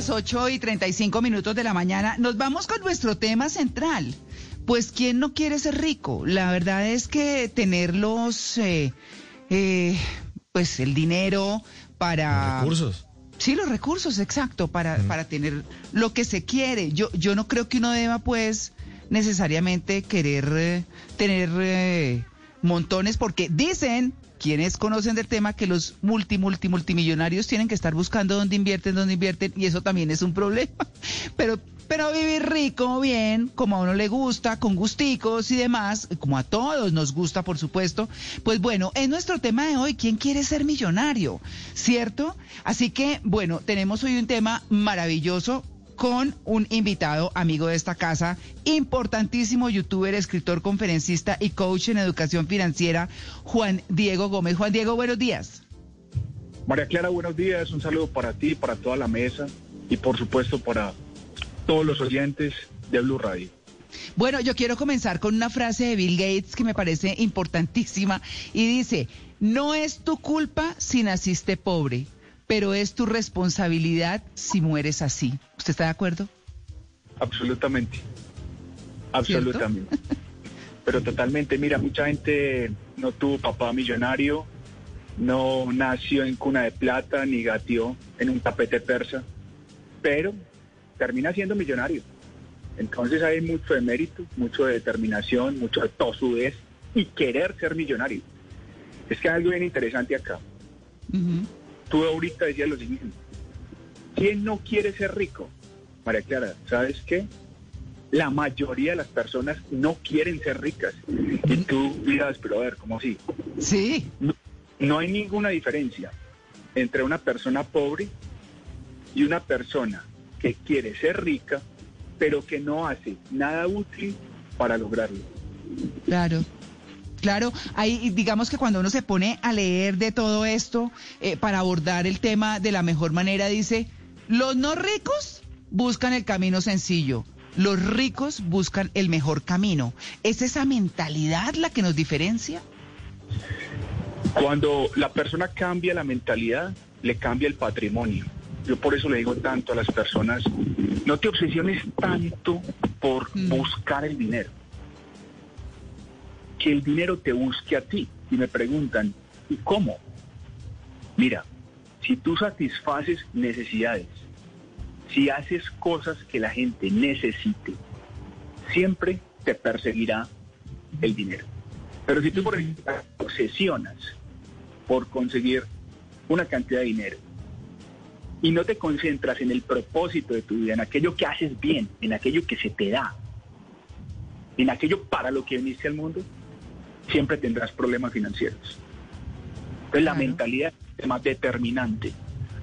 las 8 y 35 minutos de la mañana. Nos vamos con nuestro tema central. Pues, ¿quién no quiere ser rico? La verdad es que tener los, eh, eh, pues, el dinero para... Los recursos. Sí, los recursos, exacto, para, para tener lo que se quiere. Yo, yo no creo que uno deba, pues, necesariamente querer eh, tener eh, montones, porque dicen quienes conocen del tema que los multi, multi, multimillonarios tienen que estar buscando dónde invierten, dónde invierten, y eso también es un problema. Pero, pero vivir rico, bien, como a uno le gusta, con gusticos y demás, como a todos nos gusta, por supuesto, pues bueno, es nuestro tema de hoy, ¿quién quiere ser millonario? ¿Cierto? Así que, bueno, tenemos hoy un tema maravilloso con un invitado amigo de esta casa, importantísimo youtuber, escritor, conferencista y coach en educación financiera, Juan Diego Gómez. Juan Diego, buenos días. María Clara, buenos días. Un saludo para ti, para toda la mesa y por supuesto para todos los oyentes de Blue Radio. Bueno, yo quiero comenzar con una frase de Bill Gates que me parece importantísima y dice, no es tu culpa si naciste pobre pero es tu responsabilidad si mueres así. ¿Usted está de acuerdo? Absolutamente. Absolutamente. pero totalmente. Mira, mucha gente no tuvo papá millonario, no nació en cuna de plata, ni gateó en un tapete persa, pero termina siendo millonario. Entonces hay mucho de mérito, mucho de determinación, mucho de tosudez y querer ser millonario. Es que hay algo bien interesante acá tú ahorita decías lo siguiente, ¿quién no quiere ser rico? María Clara, ¿sabes qué? La mayoría de las personas no quieren ser ricas. Y tú dirás, pero a ver, ¿cómo así? Sí. No, hay ninguna diferencia entre una persona pobre y una persona que quiere ser rica, pero que no hace nada útil para lograrlo. Claro. Claro, ahí digamos que cuando uno se pone a leer de todo esto eh, para abordar el tema de la mejor manera, dice, los no ricos buscan el camino sencillo, los ricos buscan el mejor camino. ¿Es esa mentalidad la que nos diferencia? Cuando la persona cambia la mentalidad, le cambia el patrimonio. Yo por eso le digo tanto a las personas, no te obsesiones tanto por mm. buscar el dinero que el dinero te busque a ti. Y me preguntan, ¿y cómo? Mira, si tú satisfaces necesidades, si haces cosas que la gente necesite, siempre te perseguirá el dinero. Pero si tú, por ejemplo, obsesionas por conseguir una cantidad de dinero y no te concentras en el propósito de tu vida, en aquello que haces bien, en aquello que se te da, en aquello para lo que viniste al mundo, siempre tendrás problemas financieros. Entonces la mentalidad es más determinante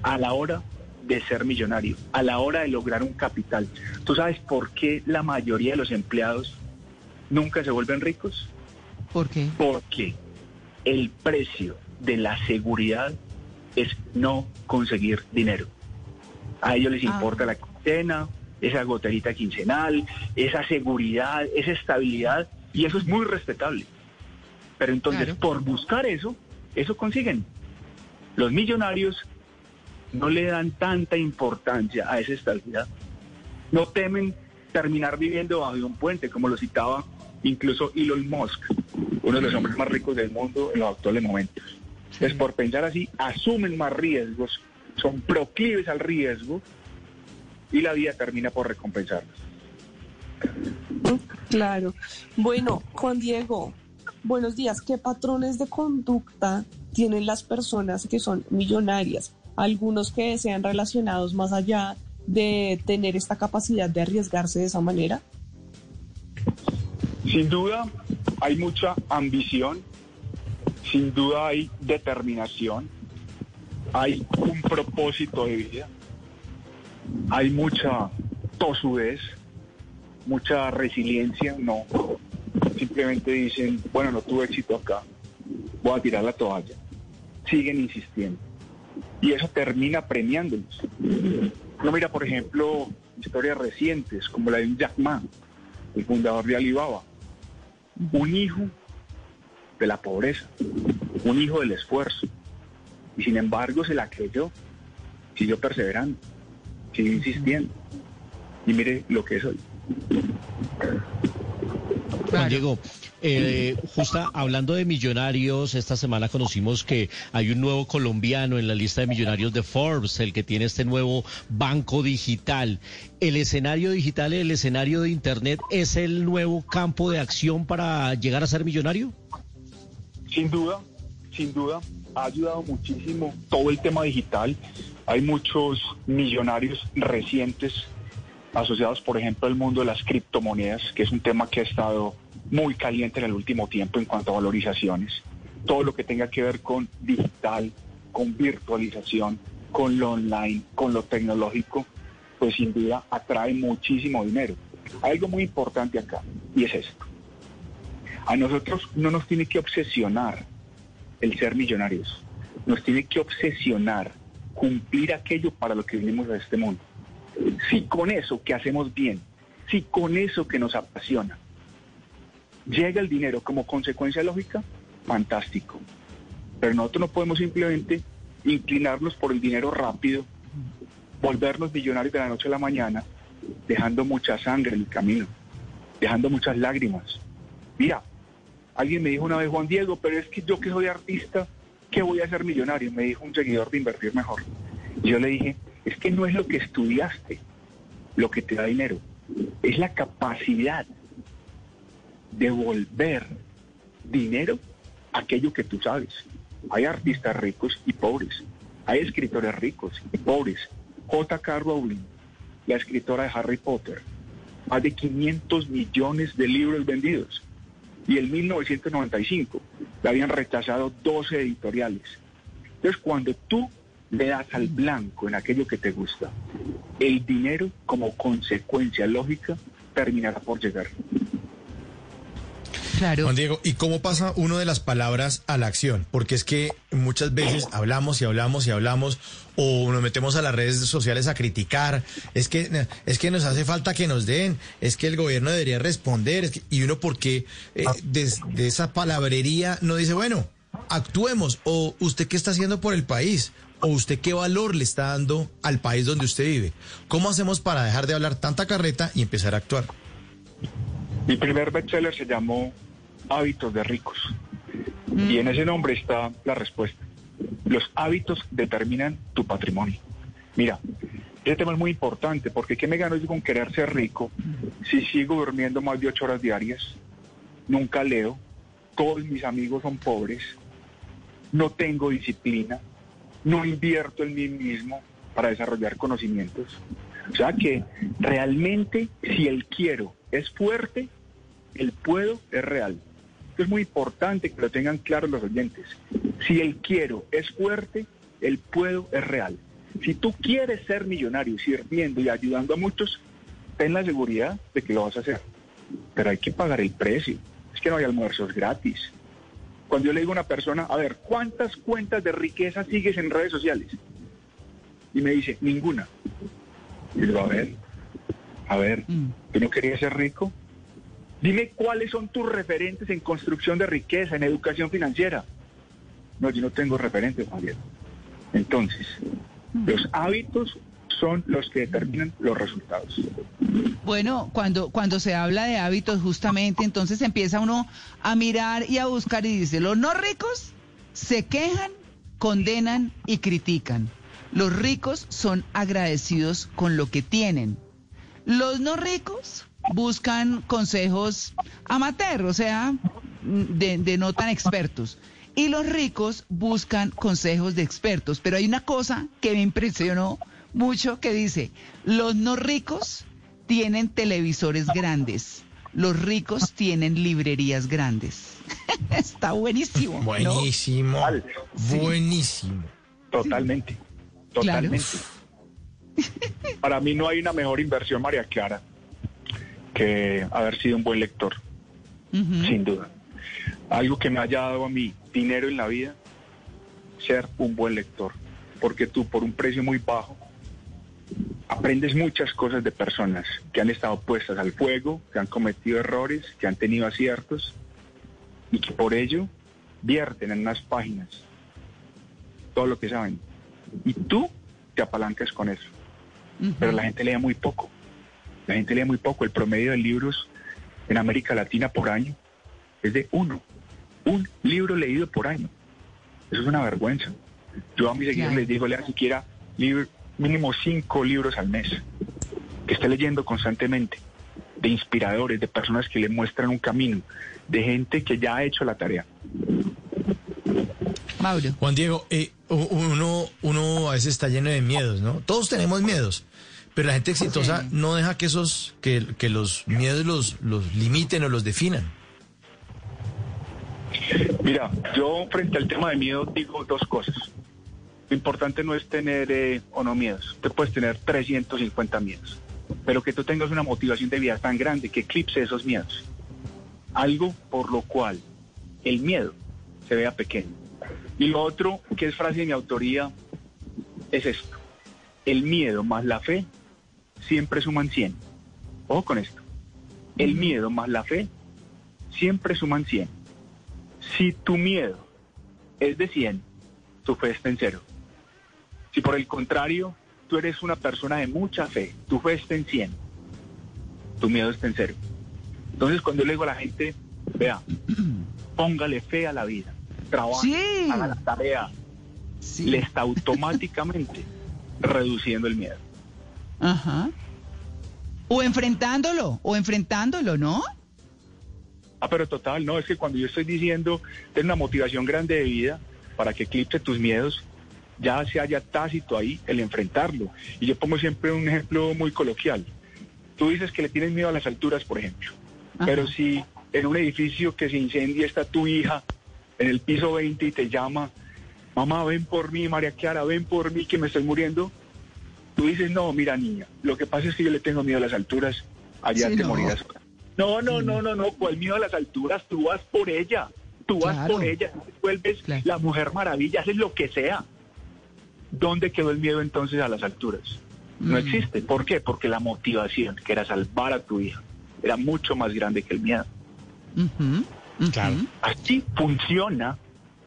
a la hora de ser millonario, a la hora de lograr un capital. ¿Tú sabes por qué la mayoría de los empleados nunca se vuelven ricos? ¿Por qué? Porque el precio de la seguridad es no conseguir dinero. A ellos les ah. importa la quincena, esa goterita quincenal, esa seguridad, esa estabilidad, y eso es muy respetable. Pero entonces, por buscar eso, eso consiguen. Los millonarios no le dan tanta importancia a esa estabilidad. No temen terminar viviendo bajo un puente, como lo citaba incluso Elon Musk, uno de los hombres más ricos del mundo en los actuales momentos. Es por pensar así, asumen más riesgos, son proclives al riesgo y la vida termina por recompensarlos. Claro. Bueno, Juan Diego, Buenos días. ¿Qué patrones de conducta tienen las personas que son millonarias? Algunos que sean relacionados más allá de tener esta capacidad de arriesgarse de esa manera. Sin duda hay mucha ambición, sin duda hay determinación, hay un propósito de vida, hay mucha tosudez, mucha resiliencia, no, simplemente dicen, bueno, no tuve éxito acá, voy a tirar la toalla. Siguen insistiendo. Y eso termina premiándolos. No mira, por ejemplo, historias recientes, como la de Jack Ma, el fundador de Alibaba. Un hijo de la pobreza, un hijo del esfuerzo. Y sin embargo se la creyó, siguió perseverando, sigo insistiendo. Y mire lo que es hoy. Juan Diego, eh, justa hablando de millonarios, esta semana conocimos que hay un nuevo colombiano en la lista de millonarios de Forbes, el que tiene este nuevo banco digital. ¿El escenario digital, el escenario de Internet es el nuevo campo de acción para llegar a ser millonario? Sin duda, sin duda, ha ayudado muchísimo todo el tema digital. Hay muchos millonarios recientes asociados, por ejemplo, al mundo de las criptomonedas, que es un tema que ha estado muy caliente en el último tiempo en cuanto a valorizaciones. Todo lo que tenga que ver con digital, con virtualización, con lo online, con lo tecnológico, pues sin duda atrae muchísimo dinero. Hay algo muy importante acá y es esto. A nosotros no nos tiene que obsesionar el ser millonarios, nos tiene que obsesionar cumplir aquello para lo que vinimos a este mundo. Si con eso que hacemos bien, si con eso que nos apasiona, llega el dinero como consecuencia lógica, fantástico. Pero nosotros no podemos simplemente inclinarnos por el dinero rápido, volvernos millonarios de la noche a la mañana, dejando mucha sangre en el camino, dejando muchas lágrimas. Mira, alguien me dijo una vez, Juan Diego, pero es que yo que soy artista, ¿qué voy a ser millonario? Me dijo un seguidor de invertir mejor. Y yo le dije, es que no es lo que estudiaste lo que te da dinero, es la capacidad devolver dinero a aquello que tú sabes. Hay artistas ricos y pobres, hay escritores ricos y pobres. J.K. Rowling, la escritora de Harry Potter, más de 500 millones de libros vendidos. Y en 1995 le habían rechazado 12 editoriales. Entonces, cuando tú le das al blanco en aquello que te gusta, el dinero como consecuencia lógica terminará por llegar. Claro. Juan Diego, ¿y cómo pasa uno de las palabras a la acción? Porque es que muchas veces hablamos y hablamos y hablamos o nos metemos a las redes sociales a criticar, es que es que nos hace falta que nos den, es que el gobierno debería responder, y uno porque eh, de, de esa palabrería no dice, bueno, actuemos, o usted qué está haciendo por el país, o usted qué valor le está dando al país donde usted vive. ¿Cómo hacemos para dejar de hablar tanta carreta y empezar a actuar? Mi primer bestseller se llamó hábitos de ricos. Y en ese nombre está la respuesta. Los hábitos determinan tu patrimonio. Mira, ese tema es muy importante porque ¿qué me gano yo con querer ser rico si sigo durmiendo más de ocho horas diarias? Nunca leo, todos mis amigos son pobres, no tengo disciplina, no invierto en mí mismo para desarrollar conocimientos. O sea que realmente si el quiero es fuerte, el puedo es real es muy importante que lo tengan claro los oyentes. Si el quiero es fuerte, el puedo es real. Si tú quieres ser millonario sirviendo y ayudando a muchos, ten la seguridad de que lo vas a hacer. Pero hay que pagar el precio. Es que no hay almuerzos gratis. Cuando yo le digo a una persona, a ver, ¿cuántas cuentas de riqueza sigues en redes sociales? Y me dice, ninguna. Y digo, a ver, a ver, mm. ¿tú no querías ser rico? Dime cuáles son tus referentes en construcción de riqueza, en educación financiera. No, yo no tengo referentes, Javier. Entonces, los hábitos son los que determinan los resultados. Bueno, cuando, cuando se habla de hábitos, justamente, entonces empieza uno a mirar y a buscar y dice, los no ricos se quejan, condenan y critican. Los ricos son agradecidos con lo que tienen. Los no ricos buscan consejos amateur, o sea, de, no tan expertos. Y los ricos buscan consejos de expertos. Pero hay una cosa que me impresionó mucho que dice, los no ricos tienen televisores grandes, los ricos tienen librerías grandes. Está buenísimo. Buenísimo. Buenísimo. Totalmente. Totalmente. Para mí no hay una mejor inversión, María Clara, que haber sido un buen lector, sin duda. Algo que me haya dado a mí dinero en la vida, ser un buen lector, porque tú por un precio muy bajo aprendes muchas cosas de personas que han estado puestas al fuego, que han cometido errores, que han tenido aciertos y que por ello vierten en unas páginas todo lo que saben. Y tú te apalancas con eso. pero la gente lee muy poco. La gente lee muy poco. El promedio de libros en América Latina por año es de uno. Un libro leído por año. Eso es una vergüenza. Yo a mis seguidores les digo, lean siquiera mínimo cinco libros al mes. Que esté leyendo constantemente. De inspiradores, de personas que le muestran un camino. De gente que ya ha hecho la tarea. Mauro. Juan Diego, eh, uno, uno a veces está lleno de miedos, ¿no? Todos tenemos miedos. Pero la gente exitosa no deja que esos, que, que los miedos los, los limiten o los definan. Mira, yo frente al tema de miedo digo dos cosas. Lo importante no es tener eh, o no miedos. Te puedes tener 350 miedos. Pero que tú tengas una motivación de vida tan grande que eclipse esos miedos. Algo por lo cual el miedo se vea pequeño. Y lo otro, que es frase de mi autoría, es esto. El miedo más la fe siempre suman 100. Ojo con esto. El miedo más la fe siempre suman 100. Si tu miedo es de 100, tu fe está en cero. Si por el contrario, tú eres una persona de mucha fe, tu fe está en 100, tu miedo está en cero. Entonces cuando yo le digo a la gente, vea, póngale fe a la vida, trabaje, haga la tarea, le está automáticamente reduciendo el miedo. Ajá. O enfrentándolo, o enfrentándolo, ¿no? Ah, pero total, no, es que cuando yo estoy diciendo, ten una motivación grande de vida para que eclipse tus miedos, ya se haya tácito ahí el enfrentarlo. Y yo pongo siempre un ejemplo muy coloquial. Tú dices que le tienes miedo a las alturas, por ejemplo, pero si en un edificio que se incendia está tu hija en el piso 20 y te llama, mamá, ven por mí, María Chiara, ven por mí que me estoy muriendo, Tú dices, no, mira niña, lo que pasa es que yo le tengo miedo a las alturas, allá te morirás. No, no, no, no, no, ¿cuál miedo a las alturas? Tú vas por ella, tú vas por ella, tú te vuelves la mujer maravilla, haces lo que sea. ¿Dónde quedó el miedo entonces a las alturas? No mm. existe. ¿Por qué? Porque la motivación, que era salvar a tu hija, era mucho más grande que el miedo. Así funciona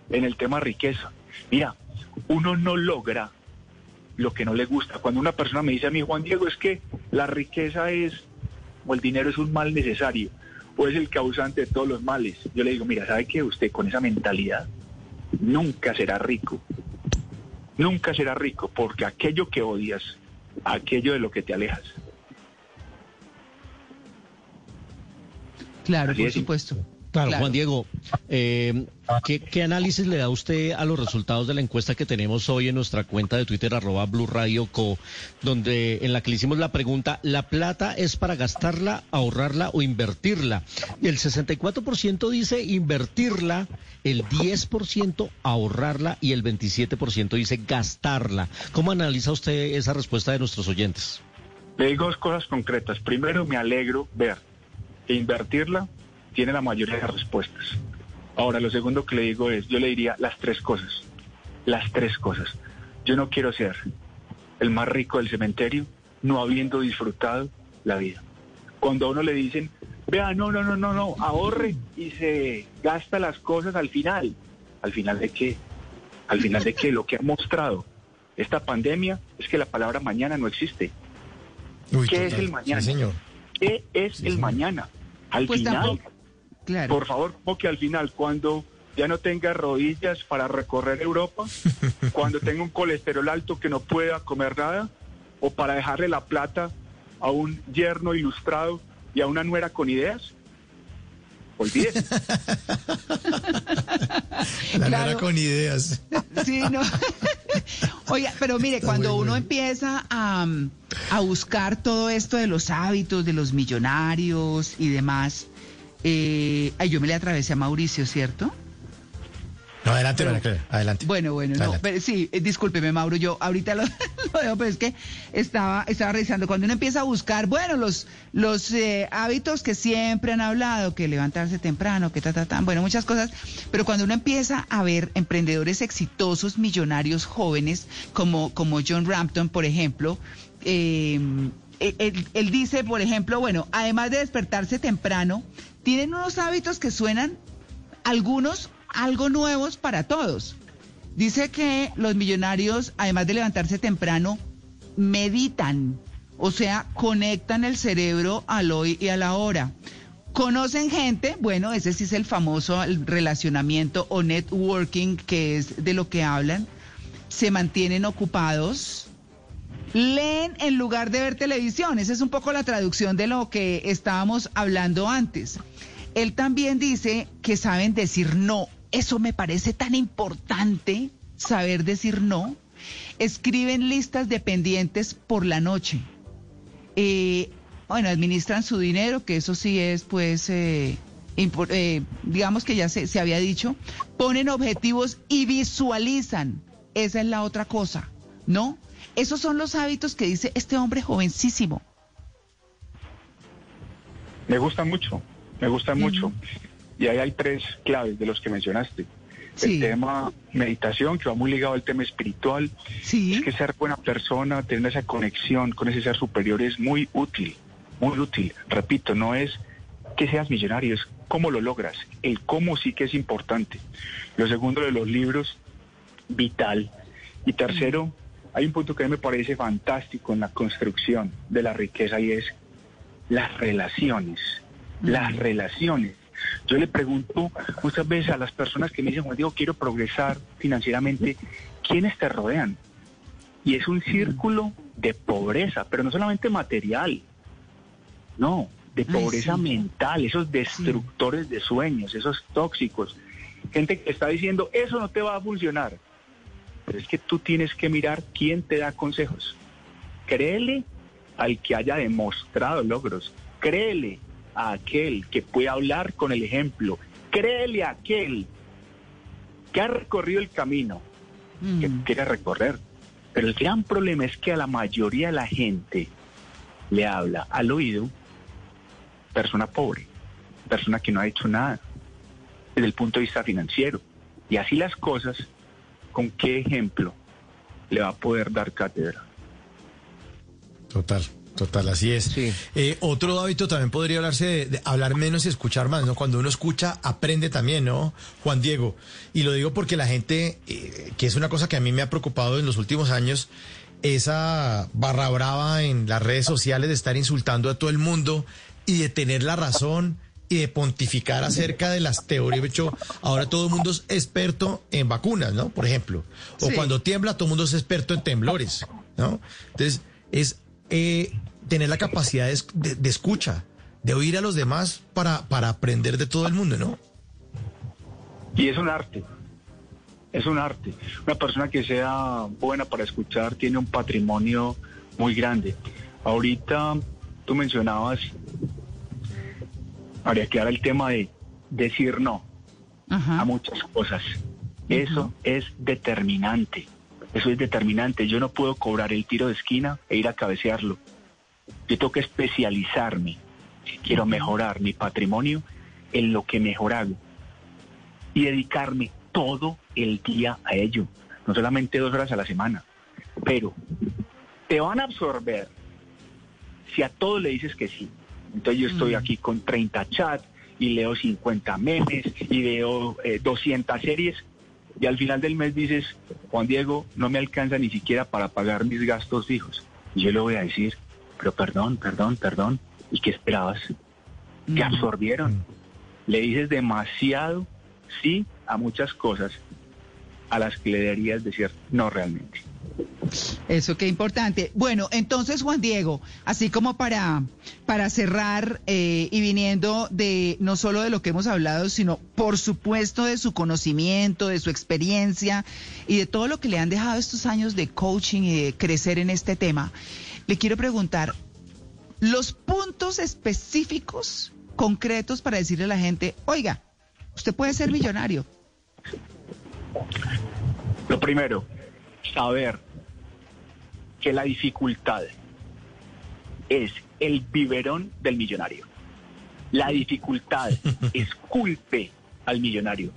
en el tema riqueza. Mira, uno no logra lo que no le gusta. Cuando una persona me dice a mí, Juan Diego, es que la riqueza es, o el dinero es un mal necesario, o es el causante de todos los males, yo le digo, mira, ¿sabe que usted con esa mentalidad nunca será rico? Nunca será rico, porque aquello que odias, aquello de lo que te alejas. Claro, por supuesto. Claro, Juan Diego, eh, ¿qué, análisis le da usted a los resultados de la encuesta que tenemos hoy en nuestra cuenta de Twitter, arroba Blue Radio Co, donde en la que le hicimos la pregunta, ¿la plata es para gastarla, ahorrarla o invertirla? Y el 64% dice invertirla, el 10% ahorrarla y el 27% dice gastarla. ¿Cómo analiza usted esa respuesta de nuestros oyentes? Le digo dos cosas concretas. Primero, me alegro ver que invertirla tiene la mayoría de las respuestas. Ahora, lo segundo que le digo es, yo le diría las tres cosas, las tres cosas. Yo no quiero ser el más rico del cementerio no habiendo disfrutado la vida. Cuando a uno le dicen, vea, no, no, no, no, no, ahorre y se gasta las cosas al final. ¿Al final de qué? Al final de qué? Lo que ha mostrado esta pandemia es que la palabra mañana no existe. ¿Qué es el mañana? señor. ¿Qué es el mañana? Al pues final, por favor, que al final, cuando ya no tenga rodillas para recorrer Europa, cuando tenga un colesterol alto que no pueda comer nada, o para dejarle la plata a un yerno ilustrado y a una nuera con ideas, olvídese. La nuera con ideas. Sí, no. Oye, pero mire, cuando uno empieza a, a buscar todo esto de los hábitos de los millonarios y demás, eh, ay, yo me le atravesé a Mauricio, ¿cierto? No, adelante, adelante. Bueno, bueno, no, pero sí, eh, discúlpeme, Mauro, yo ahorita lo, veo, pero es que estaba, estaba revisando. Cuando uno empieza a buscar, bueno, los, los eh, hábitos que siempre han hablado, que levantarse temprano, que ta, ta, ta, bueno, muchas cosas, pero cuando uno empieza a ver emprendedores exitosos, millonarios jóvenes, como, como John Rampton, por ejemplo, eh, él, él dice, por ejemplo, bueno, además de despertarse temprano, tienen unos hábitos que suenan, algunos algo nuevos para todos. Dice que los millonarios, además de levantarse temprano, meditan, o sea, conectan el cerebro al hoy y a la hora. ¿Conocen gente? Bueno, ese sí es el famoso relacionamiento o networking, que es de lo que hablan. Se mantienen ocupados. Leen en lugar de ver televisión. Esa es un poco la traducción de lo que estábamos hablando antes. Él también dice que saben decir no. Eso me parece tan importante, saber decir no. Escriben listas de pendientes por la noche. Eh, bueno, administran su dinero, que eso sí es, pues, eh, eh, digamos que ya se, se había dicho, ponen objetivos y visualizan. Esa es la otra cosa, ¿no? Esos son los hábitos que dice este hombre jovencísimo. Me gusta mucho, me gusta mucho. Y ahí hay tres claves de los que mencionaste. El tema meditación, que va muy ligado al tema espiritual. Sí. Es que ser buena persona, tener esa conexión con ese ser superior es muy útil muy útil. Repito, no es que seas millonario, es cómo lo logras. El cómo sí que es importante. Lo segundo de los libros, vital. Y tercero, hay un punto que a mí me parece fantástico en la construcción de la riqueza y es las relaciones. Las relaciones. Yo le pregunto muchas veces a las personas que me dicen, Juan Diego, quiero progresar financieramente, ¿quiénes te rodean? Y es un círculo de pobreza, pero no solamente material, no, de pobreza mental, esos destructores de sueños, esos tóxicos. Gente que está diciendo, eso no te va a funcionar. Pero es que tú tienes que mirar quién te da consejos. Créele al que haya demostrado logros. Créele a aquel que puede hablar con el ejemplo. Créele a aquel que ha recorrido el camino que mm. quiere recorrer. Pero el gran problema es que a la mayoría de la gente le habla al oído persona pobre, persona que no ha hecho nada desde el punto de vista financiero. Y así las cosas, ¿con qué ejemplo le va a poder dar cátedra? Total. Total, así es. Eh, otro hábito también podría hablarse de, hablar menos y escuchar más, ¿no? Cuando uno escucha, aprende también, ¿no? Juan Diego. Y lo digo porque la gente, eh, que es una cosa que a mí me ha preocupado en los últimos años, esa barra brava en las redes sociales de estar insultando a todo el mundo, y de tener la razón y de pontificar acerca de las teorías. De hecho, ahora todo el mundo es experto en vacunas, ¿no? Por ejemplo. O cuando tiembla, todo el mundo es experto en temblores, ¿no? Entonces, es eh, tener la capacidad de, escucha, de oír a los demás para, para aprender de todo el mundo, ¿no? Y es un arte. Es un arte. Una persona que sea buena para escuchar tiene un patrimonio muy grande. Ahorita tú mencionabas habría que dar el tema de decir no a muchas cosas. Eso es determinante. Eso es determinante. Yo no puedo cobrar el tiro de esquina e ir a cabecearlo. Yo tengo que especializarme. Si quiero mejorar mi patrimonio en lo que mejor hago. Y dedicarme todo el día a ello. No solamente dos horas a la semana. Pero te van a absorber si a todo le dices que sí. Entonces yo estoy mm. aquí con 30 chats y leo 50 memes y veo 200 eh, series y al final del mes dices, Juan Diego, no me alcanza ni siquiera para pagar mis gastos fijos. Y yo le voy a decir, pero perdón, perdón, perdón, ¿y qué esperabas? ¿Qué mm. absorbieron? Le dices demasiado sí a muchas cosas a las que le deberías decir no realmente. Eso qué importante. Bueno, entonces Juan Diego, así como para, para cerrar eh, y viniendo de no solo de lo que hemos hablado, sino por supuesto de su conocimiento, de su experiencia y de todo lo que le han dejado estos años de coaching y de crecer en este tema, le quiero preguntar los puntos específicos, concretos para decirle a la gente, oiga, usted puede ser millonario. Lo primero, saber que la dificultad es el biberón del millonario. La dificultad esculpe al millonario.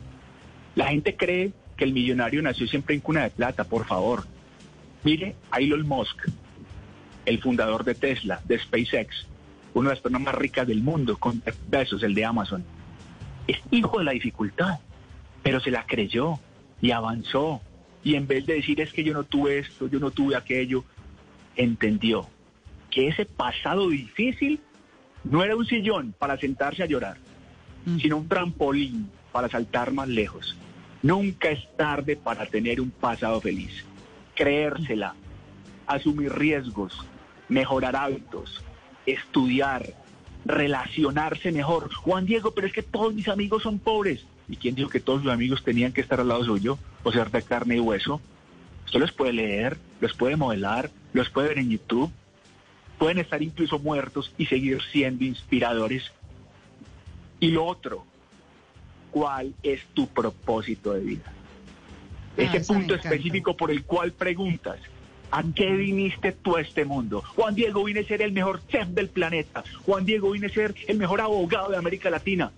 La gente cree que el millonario nació siempre en cuna de plata, por favor. Mire a Elon Musk, el fundador de Tesla, de SpaceX, una de las personas más ricas del mundo, con besos, el de Amazon. Es hijo de la dificultad, pero se la creyó y avanzó. Y en vez de decir es que yo no tuve esto, yo no tuve aquello, entendió que ese pasado difícil no era un sillón para sentarse a llorar, Mm. sino un trampolín para saltar más lejos. Nunca es tarde para tener un pasado feliz. Creérsela, asumir riesgos, mejorar hábitos, estudiar, relacionarse mejor. Juan Diego, pero es que todos mis amigos son pobres. ¿Y quién dijo que todos sus amigos tenían que estar al lado suyo o ser de carne y hueso? Usted los puede leer, los puede modelar, los puede ver en YouTube. Pueden estar incluso muertos y seguir siendo inspiradores. Y lo otro, ¿cuál es tu propósito de vida? Ah, Ese punto específico por el cual preguntas, ¿a qué viniste tú a este mundo? Juan Diego vine a ser el mejor chef del planeta. Juan Diego vine a ser el mejor abogado de América Latina.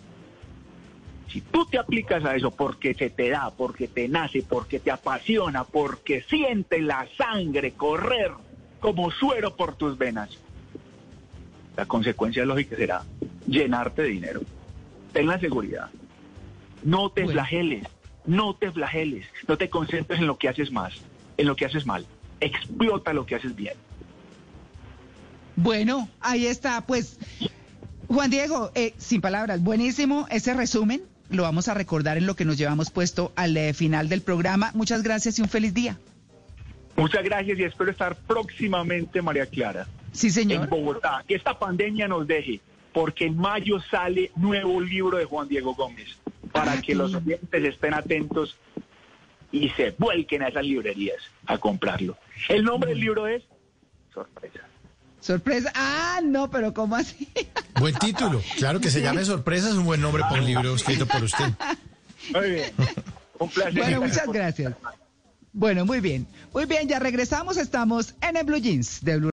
Si tú te aplicas a eso porque se te da, porque te nace, porque te apasiona, porque sientes la sangre correr como suero por tus venas, la consecuencia lógica será llenarte de dinero. Ten la seguridad. No te Bueno. flageles, no te flageles, no te concentres en lo que haces más, en lo que haces mal. Explota lo que haces bien. Bueno, ahí está, pues. Juan Diego, eh, sin palabras, buenísimo ese resumen. Lo vamos a recordar en lo que nos llevamos puesto al eh, final del programa. Muchas gracias y un feliz día. Muchas gracias y espero estar próximamente, María Clara, Sí, en señor. Bogotá. Que esta pandemia nos deje, porque en mayo sale nuevo libro de Juan Diego Gómez, para Ah, que los oyentes estén atentos y se vuelquen a esas librerías a comprarlo. El nombre del libro es Sorpresa. Sorpresa. Ah, no, pero ¿cómo así? Buen título. Claro que se llame Sorpresa, es un buen nombre para un libro escrito por usted. Muy bien. Un placer. Bueno, muchas gracias. Bueno, muy bien. Muy bien, ya regresamos. Estamos en el Blue Jeans de Blue